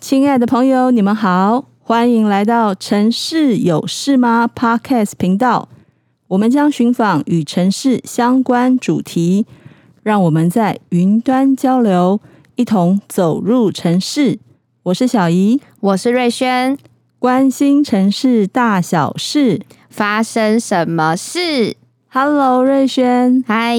亲爱的朋友，你们好，欢迎来到城市有事吗 Podcast 频道。我们将寻访与城市相关主题，让我们在云端交流，一同走入城市。我是小怡，我是瑞轩，关心城市大小事，发生什么事？Hello，瑞轩，嗨。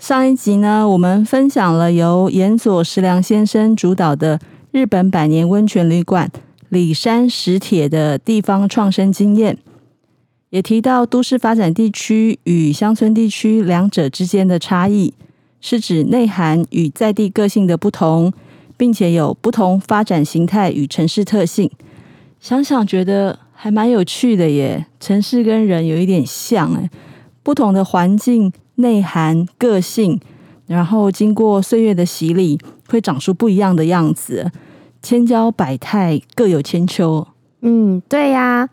上一集呢，我们分享了由岩佐石良先生主导的日本百年温泉旅馆里山石铁的地方创生经验，也提到都市发展地区与乡村地区两者之间的差异，是指内涵与在地个性的不同。并且有不同发展形态与城市特性，想想觉得还蛮有趣的耶。城市跟人有一点像诶，不同的环境、内涵、个性，然后经过岁月的洗礼，会长出不一样的样子。千娇百态，各有千秋。嗯，对呀。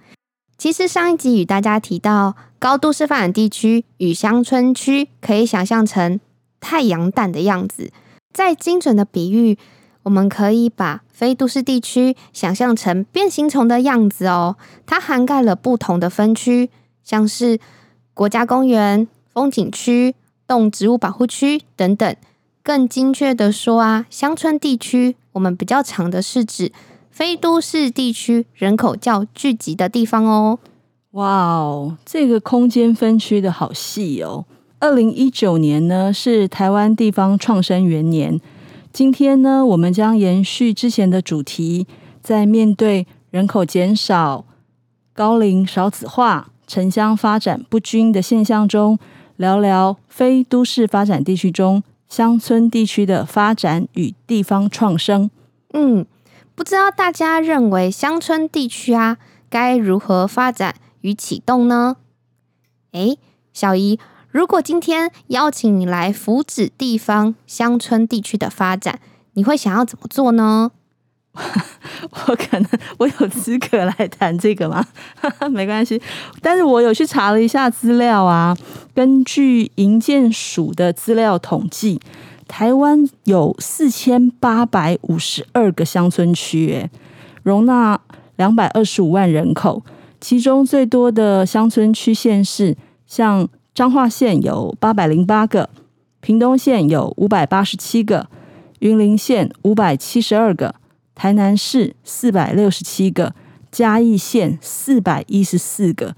其实上一集与大家提到，高都市发展地区与乡村区可以想象成太阳蛋的样子，再精准的比喻。我们可以把非都市地区想象成变形虫的样子哦，它涵盖了不同的分区，像是国家公园、风景区、动植物保护区等等。更精确的说啊，乡村地区我们比较常的是指非都市地区人口较聚集的地方哦。哇哦，这个空间分区的好细哦。二零一九年呢，是台湾地方创生元年。今天呢，我们将延续之前的主题，在面对人口减少、高龄少子化、城乡发展不均的现象中，聊聊非都市发展地区中乡村地区的发展与地方创生。嗯，不知道大家认为乡村地区啊，该如何发展与启动呢？诶，小姨。如果今天邀请你来福祉地方乡村地区的发展，你会想要怎么做呢？我可能我有资格来谈这个吗？没关系，但是我有去查了一下资料啊。根据营建署的资料统计，台湾有四千八百五十二个乡村区，诶，容纳两百二十五万人口，其中最多的乡村区县市像。彰化县有八百零八个，屏东县有五百八十七个，云林县五百七十二个，台南市四百六十七个，嘉义县四百一十四个。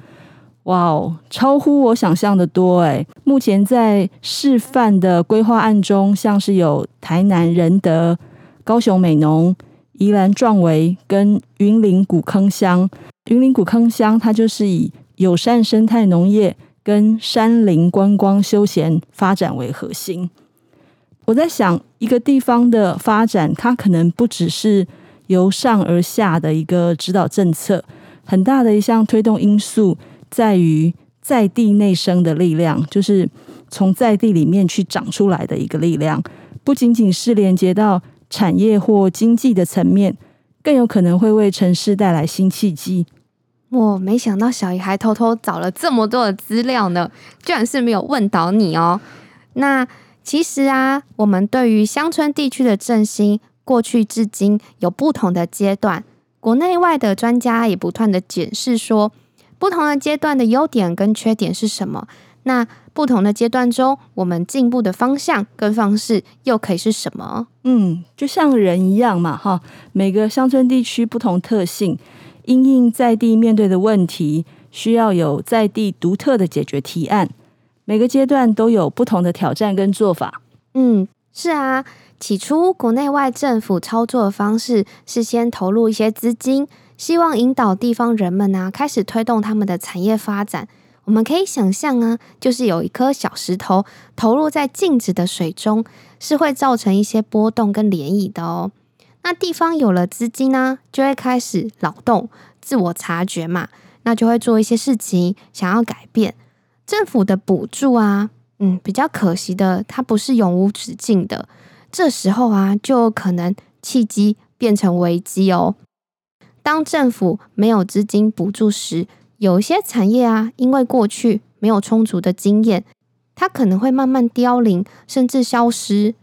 哇哦，超乎我想象的多诶。目前在示范的规划案中，像是有台南仁德、高雄美浓、宜兰壮围跟云林古坑乡。云林古坑乡它就是以友善生态农业。跟山林观光休闲发展为核心，我在想，一个地方的发展，它可能不只是由上而下的一个指导政策，很大的一项推动因素在于在地内生的力量，就是从在地里面去长出来的一个力量，不仅仅是连接到产业或经济的层面，更有可能会为城市带来新契机。我没想到小姨还偷偷找了这么多的资料呢，居然是没有问到你哦。那其实啊，我们对于乡村地区的振兴，过去至今有不同的阶段，国内外的专家也不断的检视说，不同的阶段的优点跟缺点是什么。那不同的阶段中，我们进步的方向跟方式又可以是什么？嗯，就像人一样嘛，哈，每个乡村地区不同特性。因应在地面对的问题，需要有在地独特的解决提案。每个阶段都有不同的挑战跟做法。嗯，是啊。起初，国内外政府操作的方式是先投入一些资金，希望引导地方人们啊，开始推动他们的产业发展。我们可以想象啊，就是有一颗小石头投入在静止的水中，是会造成一些波动跟涟漪的哦。那地方有了资金呢，就会开始劳动、自我察觉嘛，那就会做一些事情，想要改变。政府的补助啊，嗯，比较可惜的，它不是永无止境的。这时候啊，就有可能契机变成危机哦。当政府没有资金补助时，有一些产业啊，因为过去没有充足的经验，它可能会慢慢凋零，甚至消失。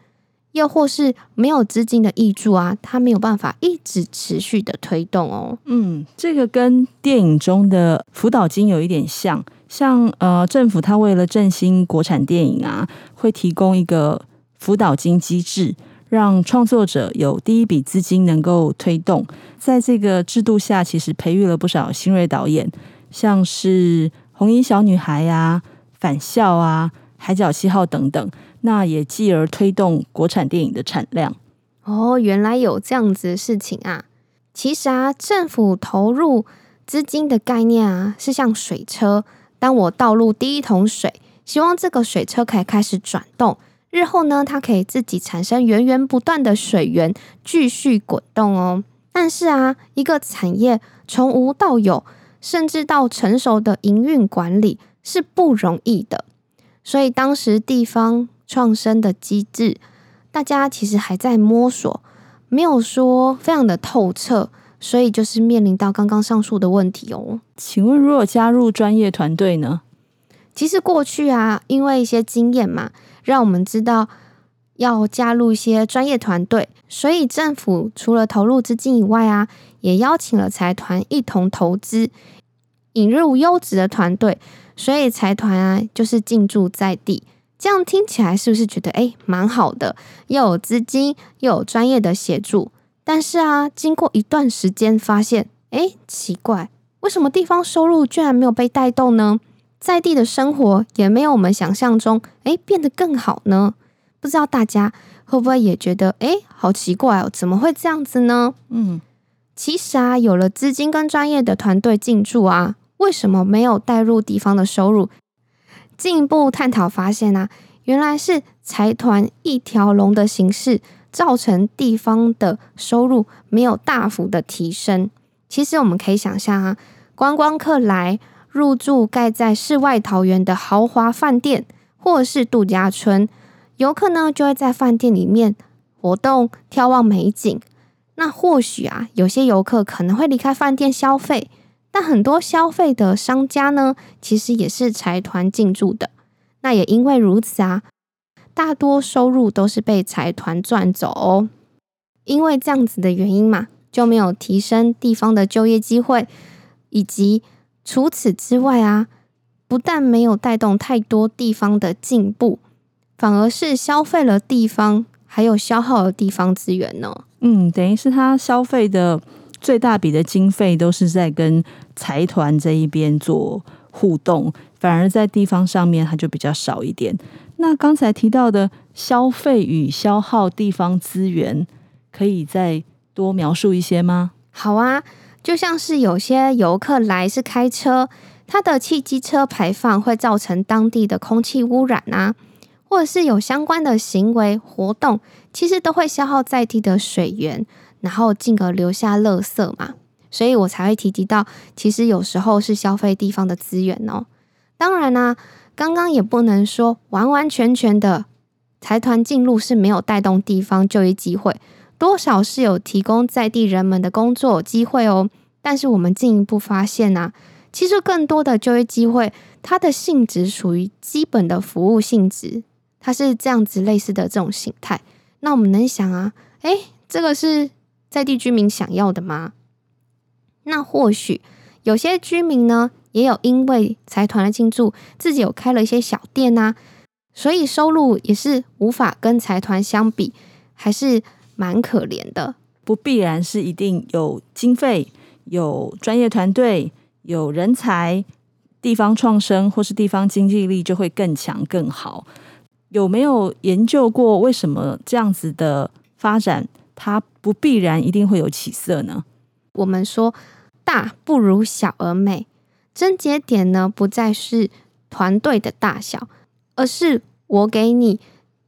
又或是没有资金的挹注啊，它没有办法一直持续的推动哦。嗯，这个跟电影中的辅导金有一点像，像呃政府它为了振兴国产电影啊，会提供一个辅导金机制，让创作者有第一笔资金能够推动。在这个制度下，其实培育了不少新锐导演，像是红衣小女孩呀、返校啊、海角七号等等。那也继而推动国产电影的产量。哦，原来有这样子的事情啊！其实啊，政府投入资金的概念啊，是像水车。当我倒入第一桶水，希望这个水车可以开始转动，日后呢，它可以自己产生源源不断的水源，继续滚动哦。但是啊，一个产业从无到有，甚至到成熟的营运管理是不容易的，所以当时地方。创生的机制，大家其实还在摸索，没有说非常的透彻，所以就是面临到刚刚上述的问题哦。请问，如果加入专业团队呢？其实过去啊，因为一些经验嘛，让我们知道要加入一些专业团队，所以政府除了投入资金以外啊，也邀请了财团一同投资，引入优质的团队，所以财团啊，就是进驻在地。这样听起来是不是觉得诶蛮好的？又有资金，又有专业的协助。但是啊，经过一段时间，发现哎奇怪，为什么地方收入居然没有被带动呢？在地的生活也没有我们想象中哎变得更好呢？不知道大家会不会也觉得哎好奇怪哦？怎么会这样子呢？嗯，其实啊，有了资金跟专业的团队进驻啊，为什么没有带入地方的收入？进一步探讨发现啊，原来是财团一条龙的形式造成地方的收入没有大幅的提升。其实我们可以想象啊，观光客来入住盖在世外桃源的豪华饭店或是度假村，游客呢就会在饭店里面活动眺望美景。那或许啊，有些游客可能会离开饭店消费。但很多消费的商家呢，其实也是财团进驻的。那也因为如此啊，大多收入都是被财团赚走哦。因为这样子的原因嘛，就没有提升地方的就业机会，以及除此之外啊，不但没有带动太多地方的进步，反而是消费了地方，还有消耗了地方资源呢。嗯，等于是他消费的。最大笔的经费都是在跟财团这一边做互动，反而在地方上面他就比较少一点。那刚才提到的消费与消耗地方资源，可以再多描述一些吗？好啊，就像是有些游客来是开车，他的汽机车排放会造成当地的空气污染啊，或者是有相关的行为活动，其实都会消耗在地的水源。然后进而留下垃圾嘛，所以我才会提及到，其实有时候是消费地方的资源哦。当然啦、刚刚也不能说完完全全的财团进入是没有带动地方就业机会，多少是有提供在地人们的工作机会哦。但是我们进一步发现啊，其实更多的就业机会，它的性质属于基本的服务性质，它是这样子类似的这种形态。那我们能想啊，诶，这个是。在地居民想要的吗？那或许有些居民呢，也有因为财团的进驻，自己有开了一些小店呐、啊，所以收入也是无法跟财团相比，还是蛮可怜的。不必然是一定有经费、有专业团队、有人才，地方创生或是地方经济力就会更强更好。有没有研究过为什么这样子的发展？它不必然一定会有起色呢。我们说大不如小而美，症结点呢不再是团队的大小，而是我给你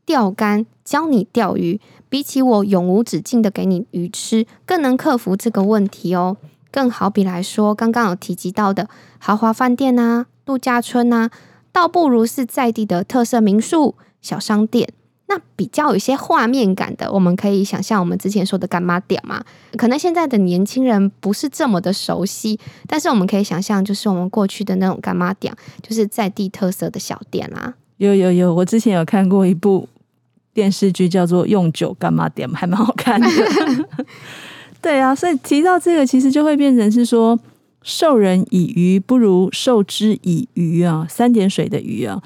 钓竿教你钓鱼，比起我永无止境的给你鱼吃，更能克服这个问题哦。更好比来说，刚刚有提及到的豪华饭店啊、度假村啊，倒不如是在地的特色民宿、小商店。那比较有一些画面感的，我们可以想象我们之前说的干妈店嘛，可能现在的年轻人不是这么的熟悉，但是我们可以想象，就是我们过去的那种干妈店，就是在地特色的小店啦。有有有，我之前有看过一部电电视剧叫做《用酒干妈店》，还蛮好看的。对啊，所以提到这个，其实就会变成是说，授人以鱼不如授之以渔啊，三点水的鱼啊，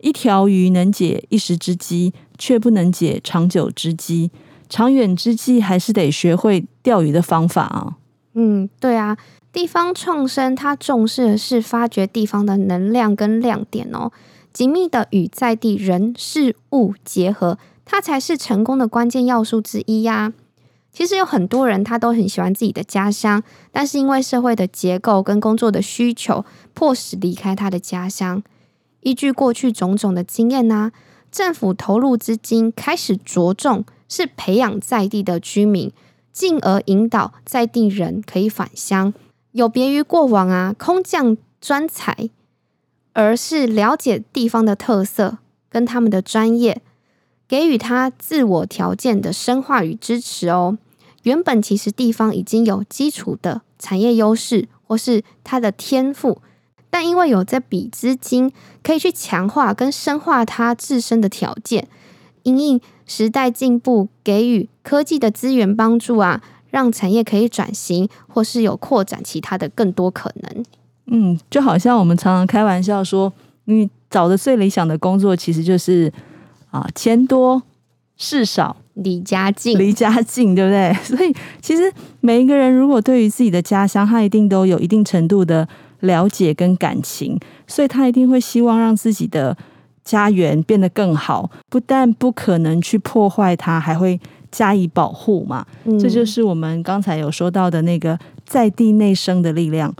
一条鱼能解一时之饥，却不能解长久之饥。长远之计，还是得学会钓鱼的方法啊。嗯，对啊，地方创生它重视的是发掘地方的能量跟亮点哦，紧密的与在地人事物结合，它才是成功的关键要素之一呀。其实有很多人他都很喜欢自己的家乡，但是因为社会的结构跟工作的需求，迫使离开他的家乡。依据过去种种的经验呢，政府投入资金开始着重。是培养在地的居民，进而引导在地人可以返乡，有别于过往啊空降专才，而是了解地方的特色跟他们的专业，给予他自我条件的深化与支持哦。原本其实地方已经有基础的产业优势或是他的天赋，但因为有这笔资金，可以去强化跟深化它自身的条件，因应。时代进步，给予科技的资源帮助啊，让产业可以转型，或是有扩展其他的更多可能。嗯，就好像我们常常开玩笑说，你找的最理想的工作，其实就是啊，钱多事少，离家近，离家近，对不对？所以，其实每一个人如果对于自己的家乡，他一定都有一定程度的了解跟感情，所以他一定会希望让自己的。家园变得更好，不但不可能去破坏它，还会加以保护嘛。嗯。这就是我们刚才有说到的那个在地内生的力量，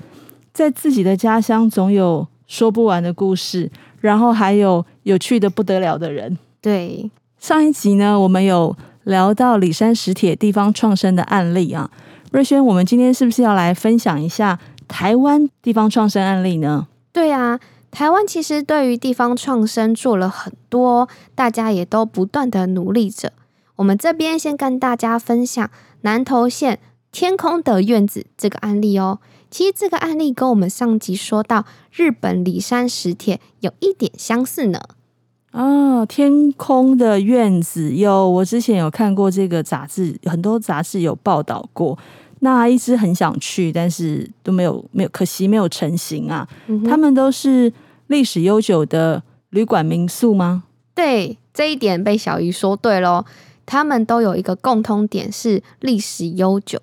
在自己的家乡总有说不完的故事，然后还有有趣的不得了的人。对，上一集呢，我们有聊到里山石铁地方创生的案例啊。瑞轩，我们今天是不是要来分享一下台湾地方创生案例呢？对啊。台湾其实对于地方创生做了很多，大家也都不断的努力着。我们这边先跟大家分享南投县天空的院子这个案例哦。其实这个案例跟我们上集说到日本里山石铁有一点相似呢。哦，天空的院子有，我之前有看过这个杂志，很多杂志有报道过。那一直很想去，但是都没有没有，可惜没有成型啊。嗯、他们都是历史悠久的旅馆民宿吗？对，这一点被小鱼说对喽。他们都有一个共通点是历史悠久。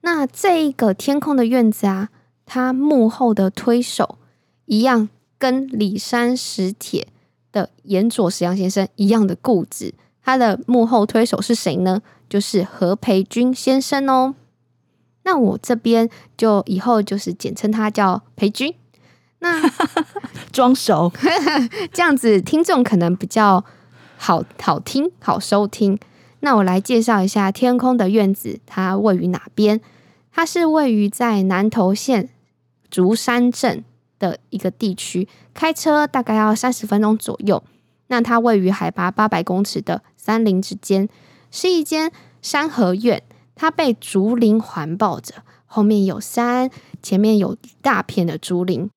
那这一个天空的院子啊，它幕后的推手一样，跟里山石铁的岩佐石阳先生一样的固执。他的幕后推手是谁呢？就是何培军先生哦。那我这边就以后就是简称他叫裴军，那 装熟，这样子听众可能比较好好听好收听。那我来介绍一下天空的院子，它位于哪边？它是位于在南投县竹山镇的一个地区，开车大概要三十分钟左右。那它位于海拔八百公尺的山林之间，是一间山河院。它被竹林环抱着，后面有山，前面有一大片的竹林。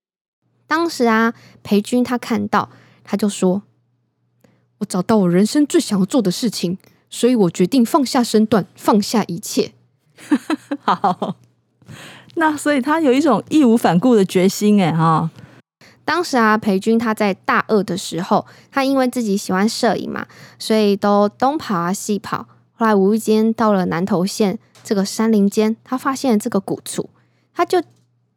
当时啊，裴军他看到，他就说：“我找到我人生最想要做的事情，所以我决定放下身段，放下一切。”好，那所以他有一种义无反顾的决心，哎哈。当时啊，裴军他在大二的时候，他因为自己喜欢摄影嘛，所以都东跑啊西跑。后来无意间到了南投县这个山林间，他发现了这个古厝，他就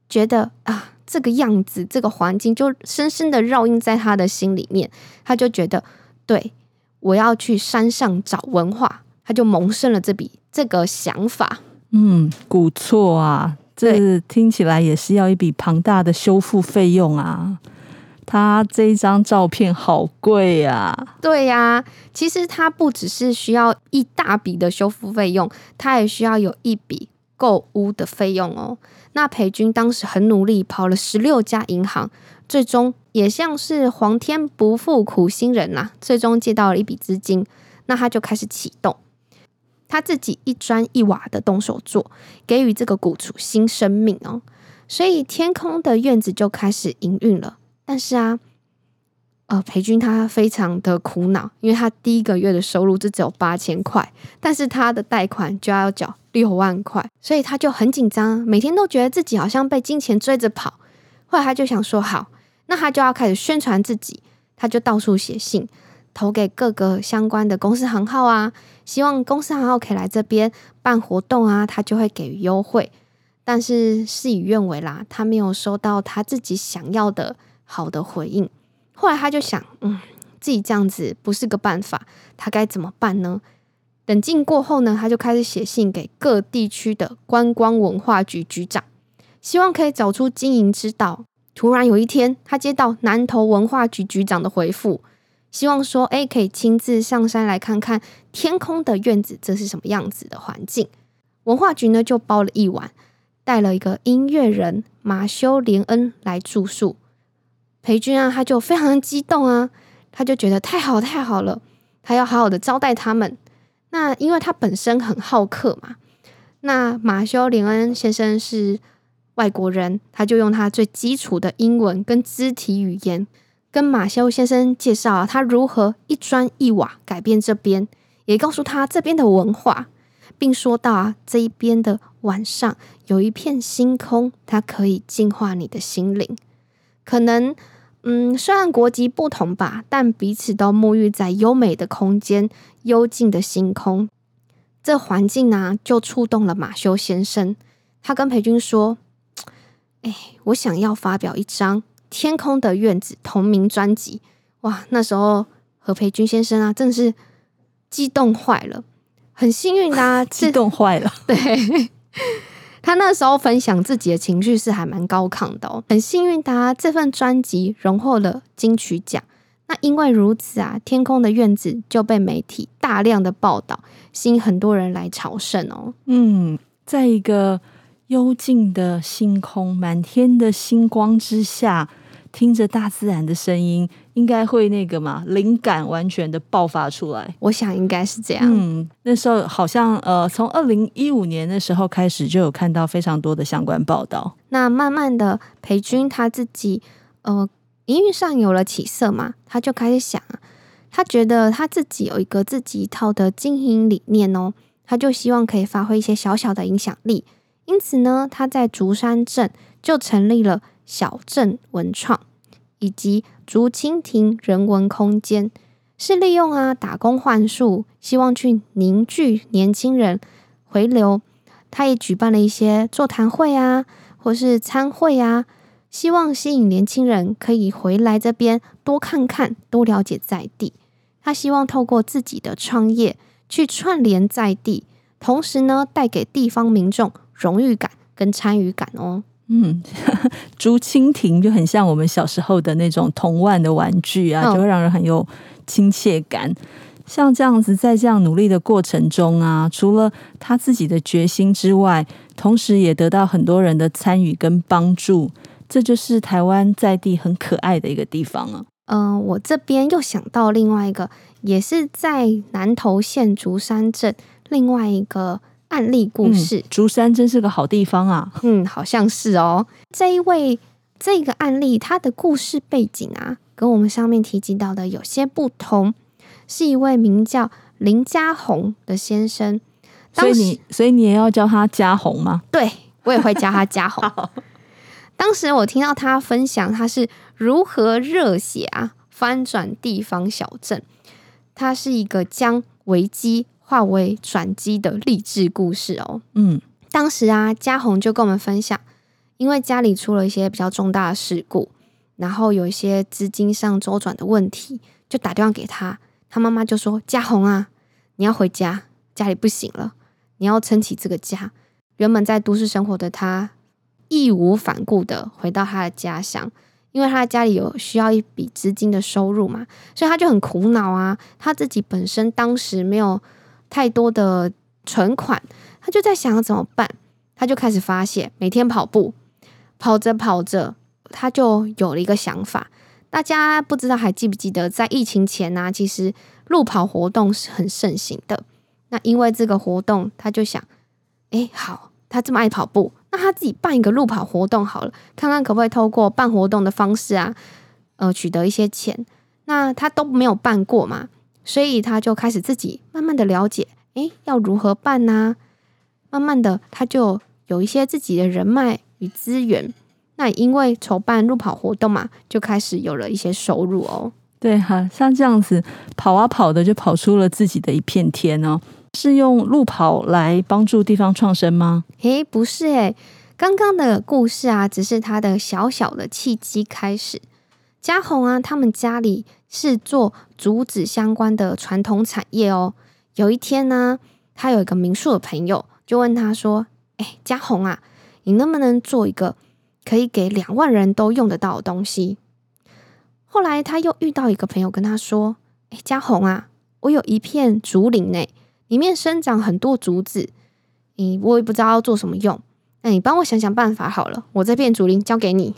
觉得啊，这个样子，这个环境就深深的烙印在他的心里面。他就觉得，对，我要去山上找文化，他就萌生了这笔这个想法。嗯，古厝啊，这听起来也是要一笔庞大的修复费用啊。他这一张照片好贵呀！对呀，其实他不只是需要一大笔的修复费用，他也需要有一笔购屋的费用哦。那裴军当时很努力，跑了十六家银行，最终也像是皇天不负苦心人呐，最终借到了一笔资金。那他就开始启动，他自己一砖一瓦的动手做，给予这个古厝新生命哦。所以天空的院子就开始营运了。但是啊，呃，裴军他非常的苦恼，因为他第一个月的收入就只有八千块，但是他的贷款就要缴六万块，所以他就很紧张，每天都觉得自己好像被金钱追着跑。后来他就想说，好，那他就要开始宣传自己，他就到处写信，投给各个相关的公司行号啊，希望公司行号可以来这边办活动啊，他就会给予优惠。但是事与愿违啦，他没有收到他自己想要的好的回应。后来他就想，嗯，自己这样子不是个办法，他该怎么办呢？冷静过后呢，他就开始写信给各地区的观光文化局局长，希望可以找出经营之道。突然有一天，他接到南投文化局局长的回复，希望说，哎，可以亲自上山来看看天空的院子，这是什么样子的环境。文化局呢就包了一晚，带了一个音乐人马修连恩来住宿。裴军啊，他就非常激动啊，他就觉得太好太好了，他要好好的招待他们。那因为他本身很好客嘛，那马修·林恩先生是外国人，他就用他最基础的英文跟肢体语言，跟马修先生介绍啊，他如何一砖一瓦改变这边，也告诉他这边的文化，并说到啊，这一边的晚上有一片星空，它可以净化你的心灵，可能。嗯，虽然国籍不同吧，但彼此都沐浴在优美的空间、幽静的星空。这环境呢、啊，就触动了马修先生。他跟裴军说：“哎，我想要发表一张《天空的院子》同名专辑。”哇，那时候何培军先生啊，真的是激动坏了。很幸运的、啊，激动坏了。对。他那时候分享自己的情绪是还蛮高亢的哦，很幸运的，这份专辑荣获了金曲奖。那因为如此啊，天空的院子就被媒体大量的报道，吸引很多人来朝圣哦。嗯，在一个幽静的星空、满天的星光之下。听着大自然的声音，应该会那个嘛，灵感完全的爆发出来。我想应该是这样。嗯，那时候好像呃，从二零一五年的时候开始，就有看到非常多的相关报道。那慢慢的，裴军他自己呃，营运上有了起色嘛，他就开始想，他觉得他自己有一个自己一套的经营理念哦，他就希望可以发挥一些小小的影响力。因此呢，他在竹山镇就成立了。小镇文创以及竹蜻蜓人文空间，是利用啊打工换宿，希望去凝聚年轻人回流。他也举办了一些座谈会啊，或是餐会啊，希望吸引年轻人可以回来这边多看看，多了解在地。他希望透过自己的创业去串联在地，同时呢，带给地方民众荣誉感跟参与感哦。嗯，竹蜻蜓就很像我们小时候的那种童玩的玩具啊，就会让人很有亲切感。像这样子，在这样努力的过程中啊，除了他自己的决心之外，同时也得到很多人的参与跟帮助。这就是台湾在地很可爱的一个地方啊。嗯、呃，我这边又想到另外一个，也是在南投县竹山镇另外一个。案例故事，嗯，竹山真是个好地方啊。嗯，好像是哦。这一位这个案例，他的故事背景啊，跟我们上面提及到的有些不同。是一位名叫林家宏的先生。所以你，所以你也要叫他家宏吗？对，我也会叫他家宏。当时我听到他分享他是如何热血啊，翻转地方小镇。他是一个将危机。化为转机的励志故事哦。嗯，当时啊，嘉宏就跟我们分享，因为家里出了一些比较重大的事故，然后有一些资金上周转的问题，就打电话给他。他妈妈就说：“嘉宏啊，你要回家，家里不行了，你要撑起这个家。”原本在都市生活的他，义无反顾的回到他的家乡，因为他的家里有需要一笔资金的收入嘛，所以他就很苦恼啊。他自己本身当时没有。太多的存款，他就在想要怎么办？他就开始发泄，每天跑步，跑着跑着，他就有了一个想法。大家不知道还记不记得，在疫情前呢、其实路跑活动是很盛行的。那因为这个活动，他就想，哎，好，他这么爱跑步，那他自己办一个路跑活动好了，看看可不可以透过办活动的方式啊，呃，取得一些钱。那他都没有办过嘛，所以他就开始自己慢慢的了解，诶，要如何办呢？慢慢的，他就有一些自己的人脉与资源。那因为筹办路跑活动嘛，就开始有了一些收入哦。对哈，像这样子跑啊跑的，就跑出了自己的一片天哦。是用路跑来帮助地方创生吗？诶，不是诶，刚刚的故事啊，只是他的小小的契机开始。嘉宏啊，他们家里是做竹子相关的传统产业哦。有一天呢，他有一个民宿的朋友就问他说：“诶，嘉宏啊，你能不能做一个可以给两万人都用得到的东西？”后来他又遇到一个朋友跟他说：“诶，嘉宏啊，我有一片竹林呢。”里面生长很多竹子，你我也不知道要做什么用，那你帮我想想办法好了。我这片竹林交给你。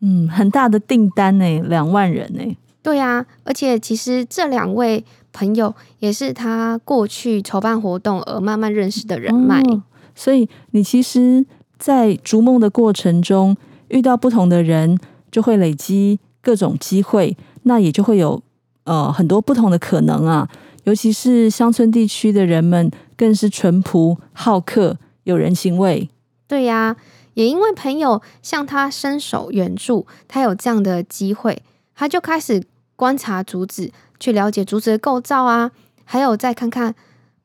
嗯，很大的订单呢，两万人呢。对呀，而且其实这两位朋友也是他过去筹办活动而慢慢认识的人脉。哦，所以你其实，在逐梦的过程中遇到不同的人，就会累积各种机会，那也就会有呃很多不同的可能啊。尤其是乡村地区的人们，更是淳朴好客，有人情味。对呀，也因为朋友向他伸手援助，他有这样的机会，他就开始观察竹子，去了解竹子的构造啊，还有再看看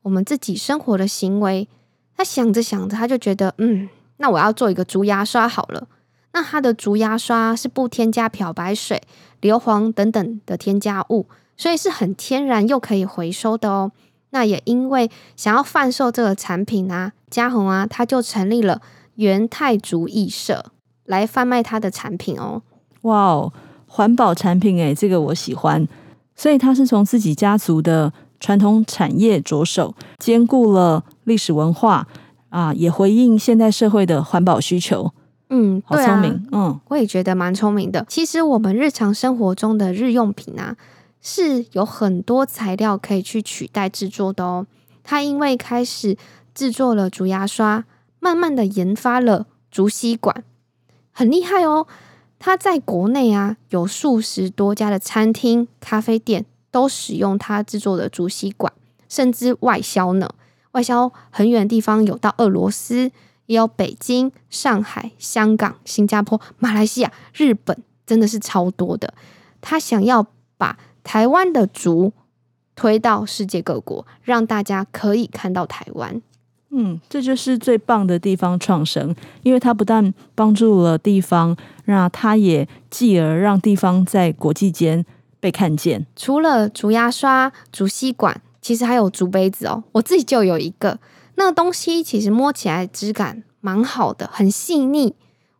我们自己生活的行为。他想着想着，他就觉得，嗯，那我要做一个竹牙刷好了。那他的竹牙刷是不添加漂白水、硫磺等等的添加物。所以是很天然又可以回收的哦。那也因为想要贩售这个产品啊，嘉宏啊，他就成立了元泰竹艺社来贩卖他的产品哦。哇哦，环保产品诶，这个我喜欢。所以他是从自己家族的传统产业着手，兼顾了历史文化啊，也回应现代社会的环保需求。嗯，好聪明。啊、嗯，我也觉得蛮聪明的。其实我们日常生活中的日用品啊。是有很多材料可以去取代制作的哦。他因为开始制作了竹牙刷，慢慢的研发了竹吸管，很厉害哦。他在国内啊，有数十多家的餐厅、咖啡店都使用他制作的竹吸管，甚至外销呢。外销很远的地方，有到俄罗斯，也有北京、上海、香港、新加坡、马来西亚、日本，真的是超多的。他想要把台湾的竹推到世界各国，让大家可以看到台湾。嗯，这就是最棒的地方创生，因为它不但帮助了地方，那它也继而让地方在国际间被看见。除了竹牙刷、竹吸管，其实还有竹杯子哦。我自己就有一个，那个东西其实摸起来质感蛮好的，很细腻。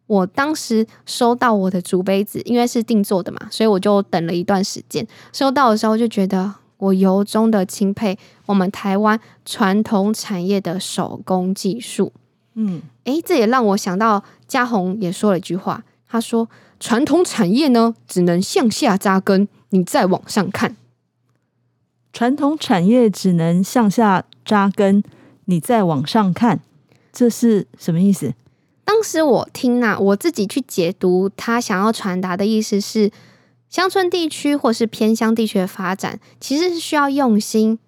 我当时收到我的竹杯子，因为是定做的嘛，所以我就等了一段时间。收到的时候就觉得我由衷的钦佩我们台湾传统产业的手工技术。嗯，诶，这也让我想到嘉宏也说了一句话，他说：“传统产业呢，只能向下扎根，你再往上看。”传统产业只能向下扎根，你再往上看，这是什么意思？当时我听呐，我自己去解读他想要传达的意思是，乡村地区或是偏乡地区的发展，其实是需要用心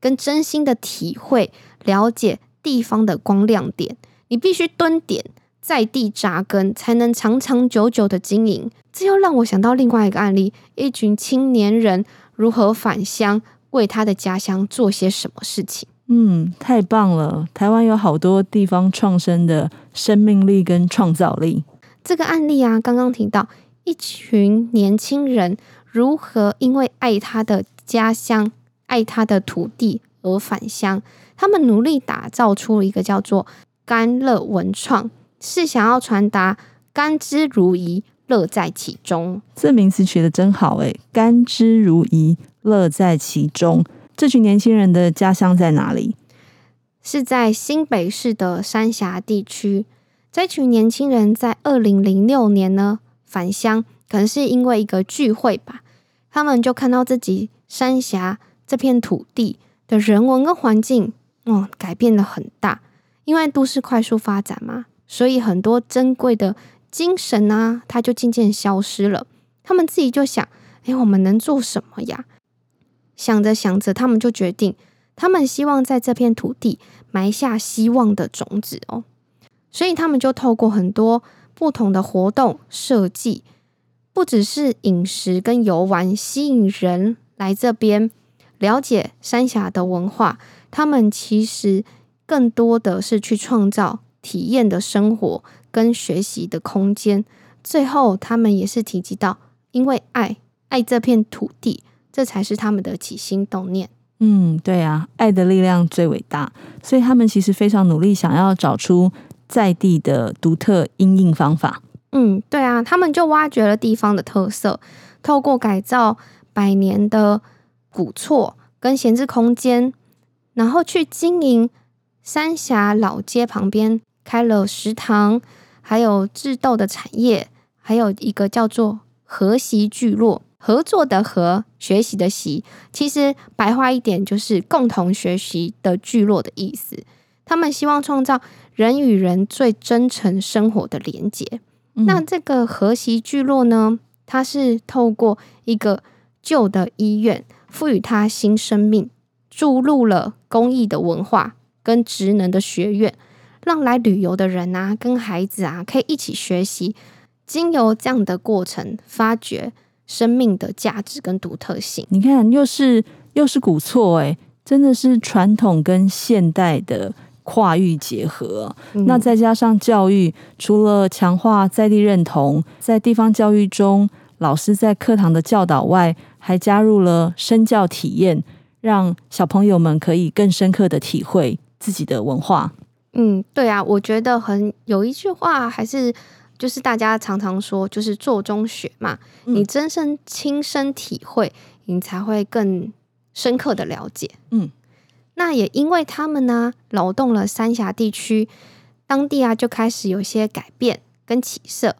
跟真心的体会、了解地方的光亮点。你必须蹲点在地扎根，才能长长久久的经营。这又让我想到另外一个案例：一群青年人如何返乡，为他的家乡做些什么事情。嗯，太棒了！台湾有好多地方创生的生命力跟创造力。这个案例啊，刚刚提到一群年轻人如何因为爱他的家乡、爱他的土地而返乡，他们努力打造出一个叫做“甘乐文创”，是想要传达“甘之如饴，乐在其中”。这名词取得真好诶，“甘之如饴，乐在其中”。这群年轻人的家乡在哪里？是在新北市的三峡地区。这群年轻人在二零零六年呢返乡，可能是因为一个聚会吧。他们就看到自己三峡这片土地的人文跟环境，哦，改变了很大。因为都市快速发展嘛，所以很多珍贵的精神啊，它就渐渐消失了。他们自己就想，哎，我们能做什么呀？想着想着，他们就决定，他们希望在这片土地埋下希望的种子哦。所以他们就透过很多不同的活动设计，不只是饮食跟游玩吸引人来这边了解三峡的文化，他们其实更多的是去创造体验的生活跟学习的空间。最后，他们也是提及到，因为爱爱这片土地，这才是他们的起心动念。嗯，对啊，爱的力量最伟大，所以他们其实非常努力，想要找出。在地的独特因应方法，嗯，对啊，他们就挖掘了地方的特色，透过改造百年的古厝跟闲置空间，然后去经营三峡老街旁边开了食堂，还有制豆的产业，还有一个叫做合习聚落，合作的合，学习的习，其实白话一点就是共同学习的聚落的意思。他们希望创造。人与人最真诚生活的连接。嗯、那这个和谐聚落呢？它是透过一个旧的医院，赋予它新生命，注入了公益的文化跟职能的学院，让来旅游的人啊，跟孩子啊，可以一起学习，经由这样的过程，发掘生命的价值跟独特性。你看，又是又是古厝，哎，真的是传统跟现代的。跨域结合，那再加上教育，除了强化在地认同，在地方教育中，老师在课堂的教导外，还加入了身教体验，让小朋友们可以更深刻的体会自己的文化。嗯，对啊，我觉得很有一句话，还是就是大家常常说，就是做中学嘛，嗯、你真身亲身体会，你才会更深刻的了解。嗯。那也因为他们呢，劳动了三峡地区，当地啊就开始有些改变跟起色。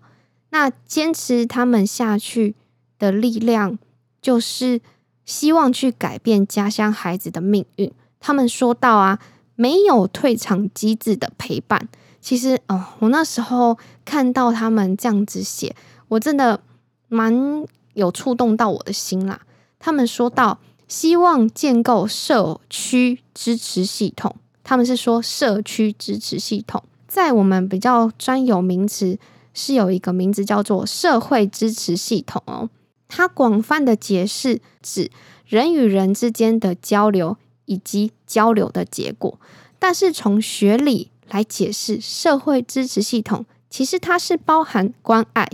那坚持他们下去的力量，就是希望去改变家乡孩子的命运。他们说到啊，没有退场机制的陪伴。其实哦，我那时候看到他们这样子写，我真的蛮有触动到我的心啦。他们说到。希望建构社区支持系统，他们是说社区支持系统，在我们比较专有名词是有一个名字叫做社会支持系统哦。它广泛的解释指人与人之间的交流以及交流的结果，但是从学理来解释社会支持系统，其实它是包含关爱、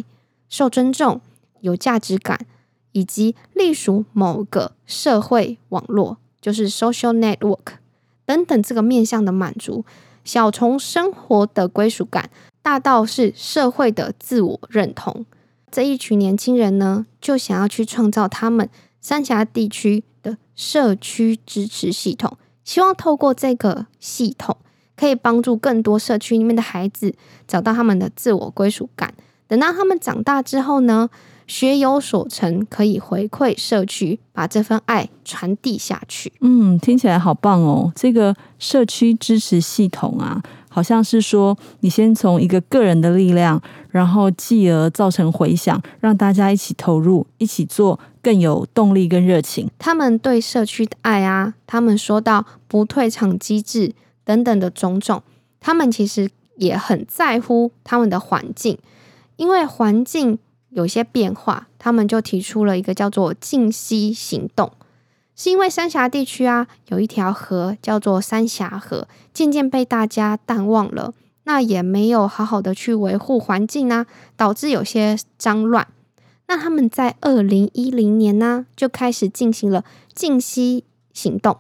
受尊重、有价值感。以及隶属某个社会网络，就是 social network 等等这个面向的满足，小从生活的归属感，大到是社会的自我认同。这一群年轻人呢，就想要去创造他们三峡地区的社区支持系统，希望透过这个系统，可以帮助更多社区里面的孩子找到他们的自我归属感。等到他们长大之后呢，学有所成，可以回馈社区，把这份爱传递下去。嗯，听起来好棒哦！这个社区支持系统啊，好像是说，你先从一个个人的力量，然后继而造成回响，让大家一起投入，一起做，更有动力跟热情。他们对社区的爱啊，他们说到不退场机制等等的种种，他们其实也很在乎他们的环境，因为环境。有些变化，他们就提出了一个叫做“静息行动”，是因为三峡地区啊有一条河叫做三峡河，渐渐被大家淡忘了，那也没有好好的去维护环境啊，导致有些脏乱。那他们在二零一零年呢，就开始进行了静息行动，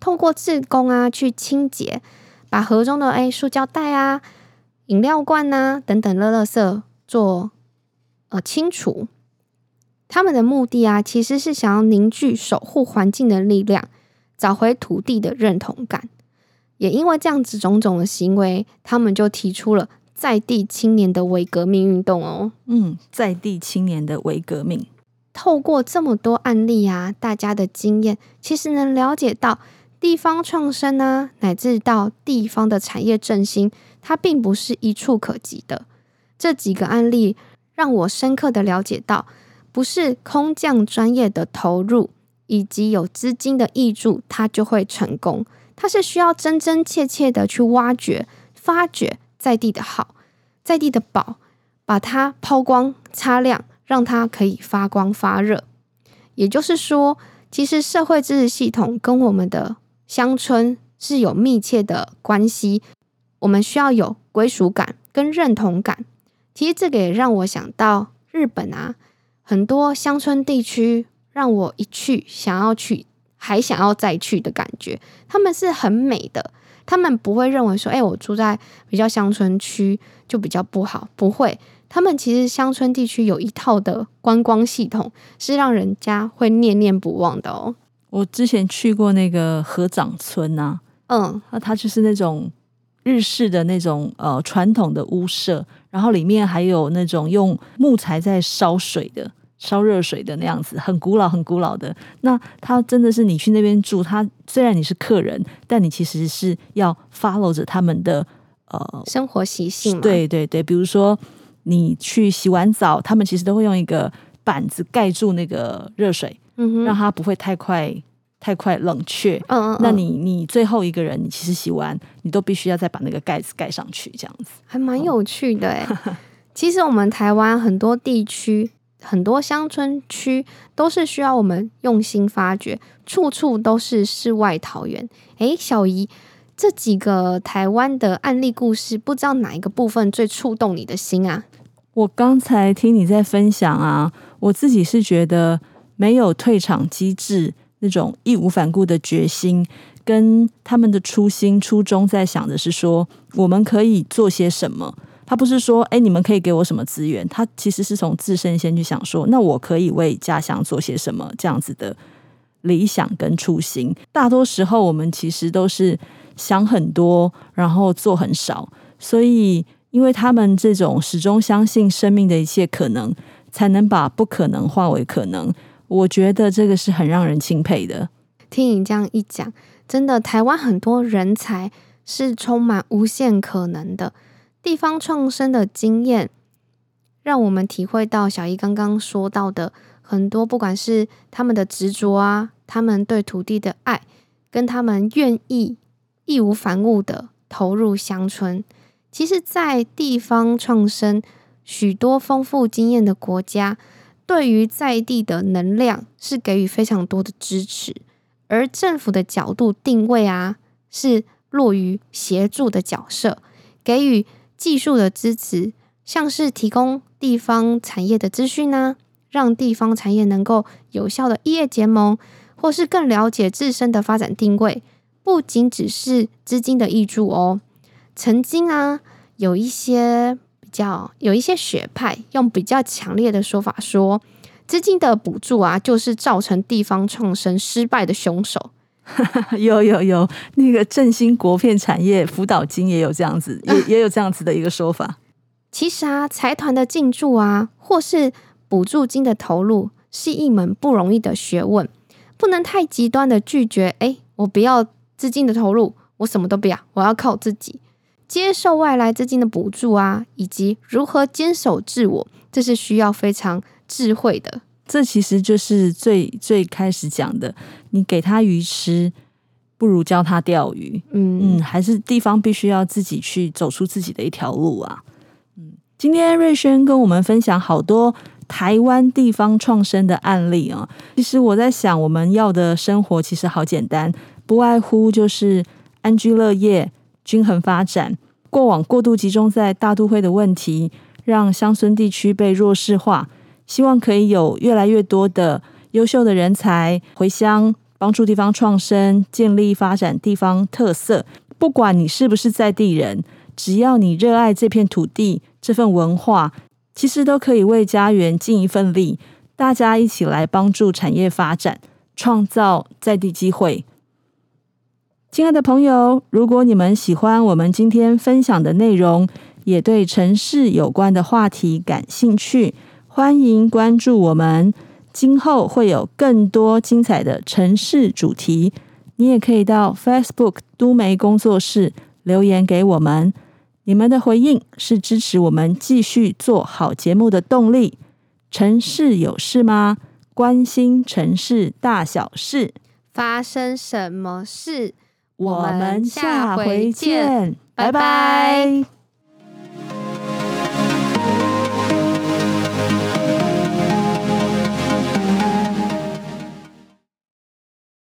透过志工啊去清洁，把河中的诶塑胶袋啊、饮料罐啊等等垃垃圾做。呃，清除他们的目的啊，其实是想要凝聚守护环境的力量，找回土地的认同感。也因为这样子种种的行为，他们就提出了在地青年的微革命运动哦。嗯，在地青年的微革命，透过这么多案例啊，大家的经验其实能了解到地方创生啊，乃至到地方的产业振兴，它并不是一触可及的。这几个案例。让我深刻的了解到，不是空降专业的投入以及有资金的挹注，它就会成功。它是需要真真切切的去挖掘、发掘在地的好，在地的宝，把它抛光、擦亮，让它可以发光发热。也就是说，其实社会支持系统跟我们的乡村是有密切的关系。我们需要有归属感跟认同感。其实这个也让我想到日本啊，很多乡村地区让我一去想要去，还想要再去的感觉。他们是很美的，他们不会认为说，哎，我住在比较乡村区就比较不好，不会。他们其实乡村地区有一套的观光系统，是让人家会念念不忘的哦。我之前去过那个河掌村呐、啊，嗯，那它就是那种。日式的那种呃传统的屋舍，然后里面还有那种用木材在烧水的、烧热水的那样子，很古老、很古老的。那它真的是你去那边住，它虽然你是客人，但你其实是要 follow 着他们的呃生活习性。对对对，比如说你去洗完澡，他们其实都会用一个板子盖住那个热水，嗯哼，让它不会太快。太快冷却，嗯，嗯嗯，那你你最后一个人，你其实洗完，你都必须要再把那个盖子盖上去，这样子还蛮有趣的哎。嗯、其实我们台湾很多地区，很多乡村区都是需要我们用心发掘，处处都是世外桃源。哎，小姨，这几个台湾的案例故事，不知道哪一个部分最触动你的心啊？我刚才听你在分享啊，我自己是觉得没有退场机制。那种义无反顾的决心，跟他们的初心初衷，在想的是说，我们可以做些什么。他不是说，哎，你们可以给我什么资源？他其实是从自身先去想说，那我可以为家乡做些什么？这样子的理想跟初心。大多时候，我们其实都是想很多，然后做很少。所以，因为他们这种始终相信生命的一切可能，才能把不可能化为可能。我觉得这个是很让人钦佩的。听你这样一讲，真的，台湾很多人才是充满无限可能的。地方创生的经验，让我们体会到小姨刚刚说到的很多，不管是他们的执着啊，他们对土地的爱，跟他们愿意义无反顾的投入乡村。其实，在地方创生许多丰富经验的国家。对于在地的能量是给予非常多的支持，而政府的角度定位啊，是落于协助的角色，给予技术的支持，像是提供地方产业的资讯呢，让地方产业能够有效的异业结盟，或是更了解自身的发展定位，不仅只是资金的挹注哦。曾经啊，有一些。比较有一些学派用比较强烈的说法说，资金的补助啊，就是造成地方创生失败的凶手。有有有，那个振兴国片产业辅导金也有这样子，也也有这样子的一个说法。其实啊，财团的进驻啊，或是补助金的投入，是一门不容易的学问，不能太极端的拒绝。哎，我不要资金的投入，我什么都不要，我要靠自己。接受外来资金的补助啊，以及如何坚守自我，这是需要非常智慧的。这其实就是最最开始讲的，你给他鱼吃，不如教他钓鱼。嗯嗯，还是地方必须要自己去走出自己的一条路啊。嗯，今天瑞轩跟我们分享好多台湾地方创生的案例啊。其实我在想，我们要的生活其实好简单，不外乎就是安居乐业。均衡发展，过往过度集中在大都会的问题，让乡村地区被弱势化。希望可以有越来越多的优秀的人才回乡，帮助地方创生，建立发展地方特色。不管你是不是在地人，只要你热爱这片土地、这份文化，其实都可以为家园尽一份力。大家一起来帮助产业发展，创造在地机会。亲爱的朋友，如果你们喜欢我们今天分享的内容，也对城市有关的话题感兴趣，欢迎关注我们。今后会有更多精彩的城市主题，你也可以到 Facebook 都媒工作室留言给我们。你们的回应是支持我们继续做好节目的动力。城市有事吗？关心城市大小事，发生什么事？我们下回见，拜拜。拜拜。